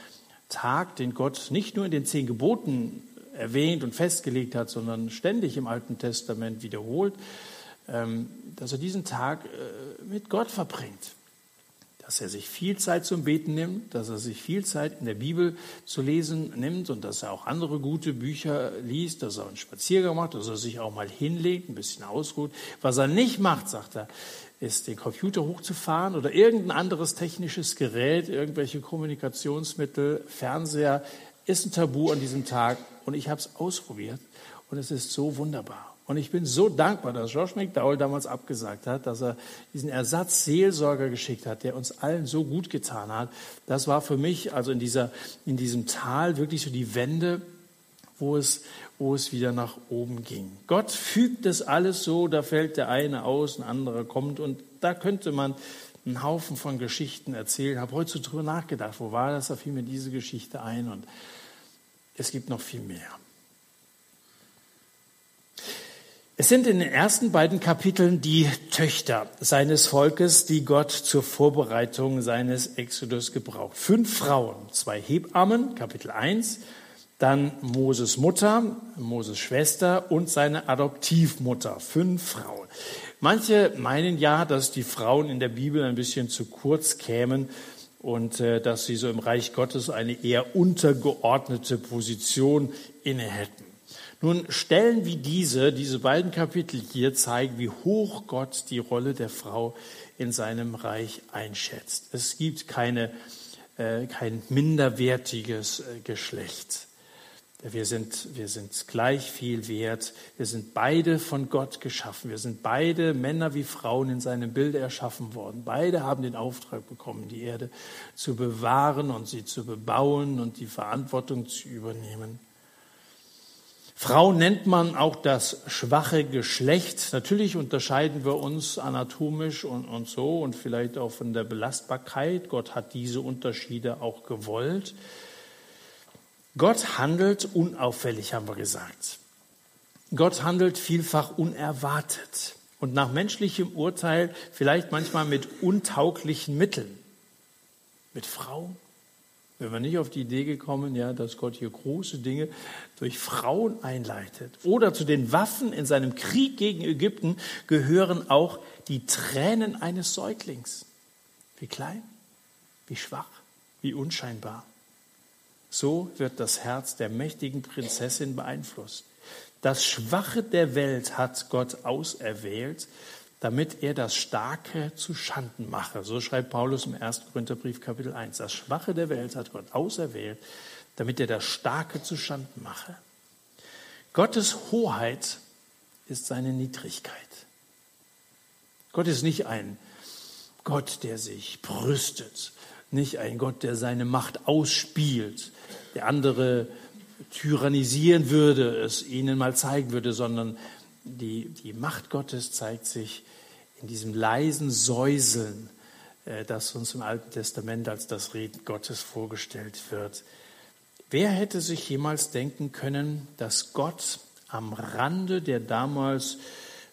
S2: Tag, den Gott nicht nur in den zehn Geboten erwähnt und festgelegt hat, sondern ständig im Alten Testament wiederholt, dass er diesen Tag äh, mit Gott verbringt, dass er sich viel Zeit zum Beten nimmt, dass er sich viel Zeit in der Bibel zu lesen nimmt und dass er auch andere gute Bücher liest, dass er einen Spaziergang macht, dass er sich auch mal hinlegt, ein bisschen ausruht. Was er nicht macht, sagt er, ist den Computer hochzufahren oder irgendein anderes technisches Gerät, irgendwelche Kommunikationsmittel, Fernseher, ist ein Tabu an diesem Tag und ich habe es ausprobiert und es ist so wunderbar. Und ich bin so dankbar, dass Josh McDowell damals abgesagt hat, dass er diesen Ersatzseelsorger geschickt hat, der uns allen so gut getan hat. Das war für mich, also in, dieser, in diesem Tal, wirklich so die Wende, wo es, wo es wieder nach oben ging. Gott fügt das alles so, da fällt der eine aus, ein anderer kommt. Und da könnte man einen Haufen von Geschichten erzählen. Ich habe heute so drüber nachgedacht, wo war das? Da fiel mir diese Geschichte ein. Und es gibt noch viel mehr. Es sind in den ersten beiden Kapiteln die Töchter seines Volkes, die Gott zur Vorbereitung seines Exodus gebraucht. Fünf Frauen, zwei Hebammen, Kapitel 1, dann Moses Mutter, Moses Schwester und seine Adoptivmutter. Fünf Frauen. Manche meinen ja, dass die Frauen in der Bibel ein bisschen zu kurz kämen und äh, dass sie so im Reich Gottes eine eher untergeordnete Position inne hätten. Nun, Stellen wie diese, diese beiden Kapitel hier zeigen, wie hoch Gott die Rolle der Frau in seinem Reich einschätzt. Es gibt keine, äh, kein minderwertiges äh, Geschlecht. Wir sind, wir sind gleich viel wert. Wir sind beide von Gott geschaffen. Wir sind beide Männer wie Frauen in seinem Bild erschaffen worden. Beide haben den Auftrag bekommen, die Erde zu bewahren und sie zu bebauen und die Verantwortung zu übernehmen. Frau nennt man auch das schwache Geschlecht. Natürlich unterscheiden wir uns anatomisch und, und so und vielleicht auch von der Belastbarkeit. Gott hat diese Unterschiede auch gewollt. Gott handelt unauffällig, haben wir gesagt. Gott handelt vielfach unerwartet und nach menschlichem Urteil vielleicht manchmal mit untauglichen Mitteln. Mit Frauen. Wenn wir nicht auf die Idee gekommen, ja, dass Gott hier große Dinge durch Frauen einleitet. Oder zu den Waffen in seinem Krieg gegen Ägypten gehören auch die Tränen eines Säuglings. Wie klein, wie schwach, wie unscheinbar. So wird das Herz der mächtigen Prinzessin beeinflusst. Das Schwache der Welt hat Gott auserwählt, damit er das Starke zu Schanden mache. So schreibt Paulus im 1. Korintherbrief Kapitel 1. Das Schwache der Welt hat Gott auserwählt, damit er das Starke zu Schanden mache. Gottes Hoheit ist seine Niedrigkeit. Gott ist nicht ein Gott, der sich brüstet, nicht ein Gott, der seine Macht ausspielt, der andere tyrannisieren würde, es ihnen mal zeigen würde, sondern die, die Macht Gottes zeigt sich in diesem leisen Säuseln, äh, das uns im Alten Testament als das Reden Gottes vorgestellt wird. Wer hätte sich jemals denken können, dass Gott am Rande der damals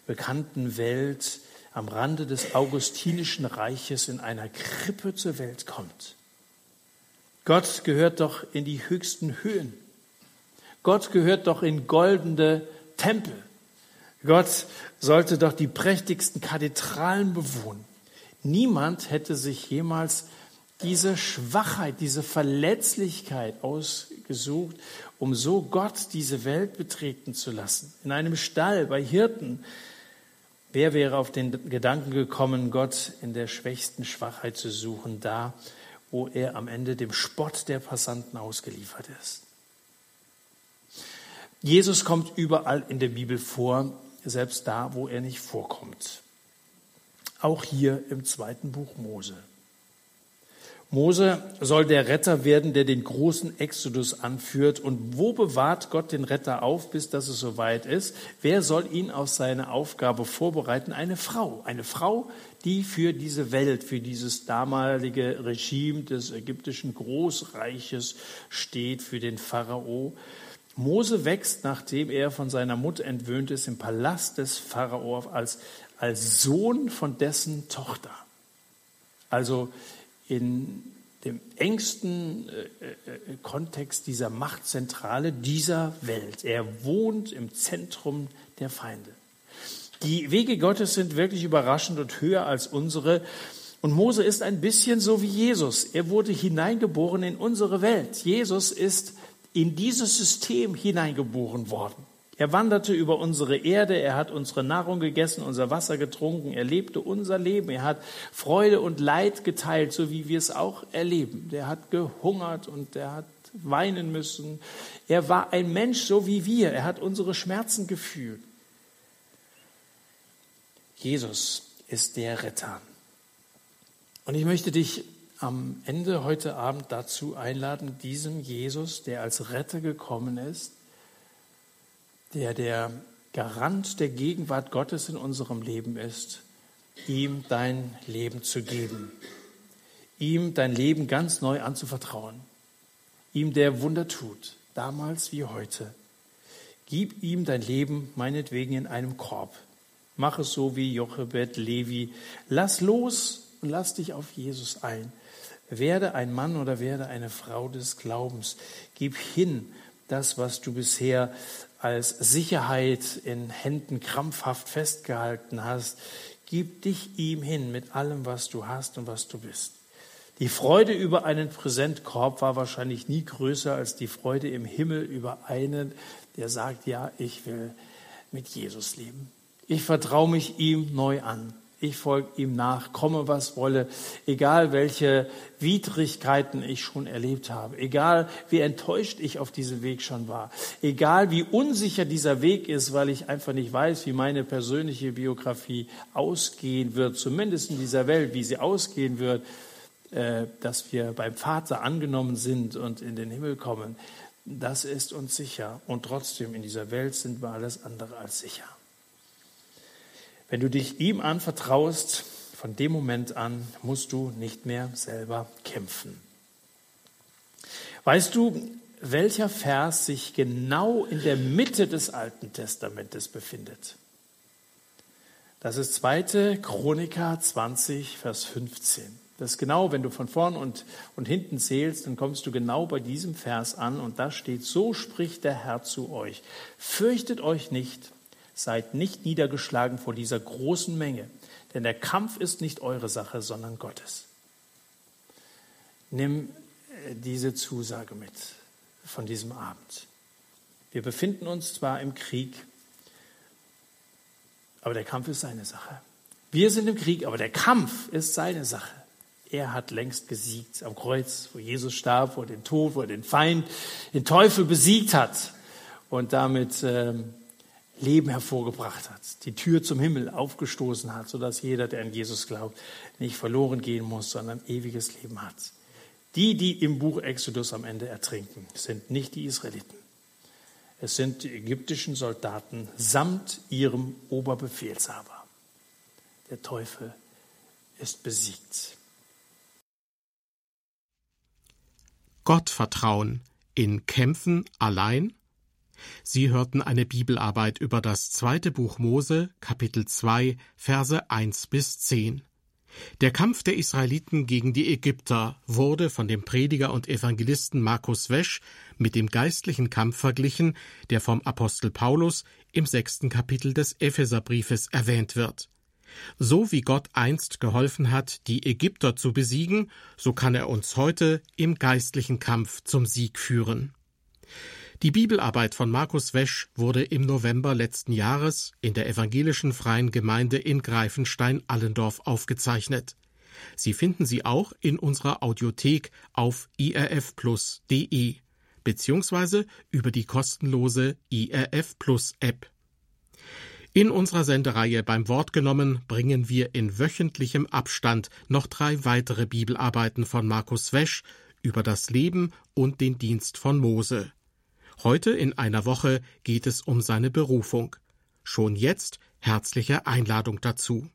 S2: bekannten Welt am Rande des Augustinischen Reiches in einer Krippe zur Welt kommt. Gott gehört doch in die höchsten Höhen. Gott gehört doch in goldene Tempel. Gott sollte doch die prächtigsten Kathedralen bewohnen. Niemand hätte sich jemals diese Schwachheit, diese Verletzlichkeit ausgesucht, um so Gott diese Welt betreten zu lassen. In einem Stall bei Hirten Wer wäre auf den Gedanken gekommen, Gott in der schwächsten Schwachheit zu suchen, da, wo er am Ende dem Spott der Passanten ausgeliefert ist? Jesus kommt überall in der Bibel vor, selbst da, wo er nicht vorkommt. Auch hier im zweiten Buch Mose. Mose soll der Retter werden, der den großen Exodus anführt. Und wo bewahrt Gott den Retter auf, bis dass es soweit ist? Wer soll ihn auf seine Aufgabe vorbereiten? Eine Frau. Eine Frau, die für diese Welt, für dieses damalige Regime des ägyptischen Großreiches steht, für den Pharao. Mose wächst, nachdem er von seiner Mutter entwöhnt ist, im Palast des Pharao als, als Sohn von dessen Tochter. Also in dem engsten äh, äh, Kontext dieser Machtzentrale dieser Welt. Er wohnt im Zentrum der Feinde. Die Wege Gottes sind wirklich überraschend und höher als unsere. Und Mose ist ein bisschen so wie Jesus. Er wurde hineingeboren in unsere Welt. Jesus ist in dieses System hineingeboren worden. Er wanderte über unsere Erde, er hat unsere Nahrung gegessen, unser Wasser getrunken, er lebte unser Leben, er hat Freude und Leid geteilt, so wie wir es auch erleben. Der hat gehungert und er hat weinen müssen. Er war ein Mensch so wie wir, er hat unsere Schmerzen gefühlt. Jesus ist der Retter. Und ich möchte dich am Ende heute Abend dazu einladen, diesem Jesus, der als Retter gekommen ist, der der Garant der Gegenwart Gottes in unserem Leben ist, ihm dein Leben zu geben, ihm dein Leben ganz neu anzuvertrauen, ihm der Wunder tut, damals wie heute. Gib ihm dein Leben meinetwegen in einem Korb. Mach es so wie Jochebed Levi. Lass los und lass dich auf Jesus ein. Werde ein Mann oder werde eine Frau des Glaubens. Gib hin das, was du bisher als Sicherheit in Händen krampfhaft festgehalten hast, gib dich ihm hin mit allem, was du hast und was du bist. Die Freude über einen Präsentkorb war wahrscheinlich nie größer als die Freude im Himmel über einen, der sagt, ja, ich will mit Jesus leben. Ich vertraue mich ihm neu an. Ich folge ihm nach, komme was wolle, egal welche Widrigkeiten ich schon erlebt habe, egal wie enttäuscht ich auf diesem Weg schon war, egal wie unsicher dieser Weg ist, weil ich einfach nicht weiß, wie meine persönliche Biografie ausgehen wird, zumindest in dieser Welt, wie sie ausgehen wird, äh, dass wir beim Vater angenommen sind und in den Himmel kommen. Das ist uns sicher. Und trotzdem in dieser Welt sind wir alles andere als sicher. Wenn du dich ihm anvertraust, von dem Moment an musst du nicht mehr selber kämpfen. Weißt du, welcher Vers sich genau in der Mitte des Alten Testamentes befindet? Das ist 2. Chroniker 20, Vers 15. Das ist genau, wenn du von vorn und, und hinten zählst, dann kommst du genau bei diesem Vers an und da steht, so spricht der Herr zu euch. Fürchtet euch nicht, Seid nicht niedergeschlagen vor dieser großen Menge, denn der Kampf ist nicht eure Sache, sondern Gottes. Nimm äh, diese Zusage mit von diesem Abend. Wir befinden uns zwar im Krieg, aber der Kampf ist seine Sache. Wir sind im Krieg, aber der Kampf ist seine Sache. Er hat längst gesiegt am Kreuz, wo Jesus starb, wo er den Tod, wo er den Feind, den Teufel besiegt hat und damit ähm, Leben hervorgebracht hat, die Tür zum Himmel aufgestoßen hat, sodass jeder, der an Jesus glaubt, nicht verloren gehen muss, sondern ewiges Leben hat. Die, die im Buch Exodus am Ende ertrinken, sind nicht die Israeliten. Es sind die ägyptischen Soldaten samt ihrem Oberbefehlshaber. Der Teufel ist besiegt.
S1: Gott vertrauen in Kämpfen allein Sie hörten eine Bibelarbeit über das zweite Buch Mose, Kapitel 2, Verse 1 bis 10. Der Kampf der Israeliten gegen die Ägypter wurde von dem Prediger und Evangelisten Markus Wesch mit dem geistlichen Kampf verglichen, der vom Apostel Paulus im sechsten Kapitel des Epheserbriefes erwähnt wird. So wie Gott einst geholfen hat, die Ägypter zu besiegen, so kann er uns heute im geistlichen Kampf zum Sieg führen. Die Bibelarbeit von Markus Wesch wurde im November letzten Jahres in der evangelischen Freien Gemeinde in Greifenstein-Allendorf aufgezeichnet. Sie finden sie auch in unserer Audiothek auf irfplus.de beziehungsweise über die kostenlose IRF Plus App. In unserer Sendereihe beim Wort genommen bringen wir in wöchentlichem Abstand noch drei weitere Bibelarbeiten von Markus Wesch über das Leben und den Dienst von Mose. Heute in einer Woche geht es um seine Berufung. Schon jetzt herzliche Einladung dazu.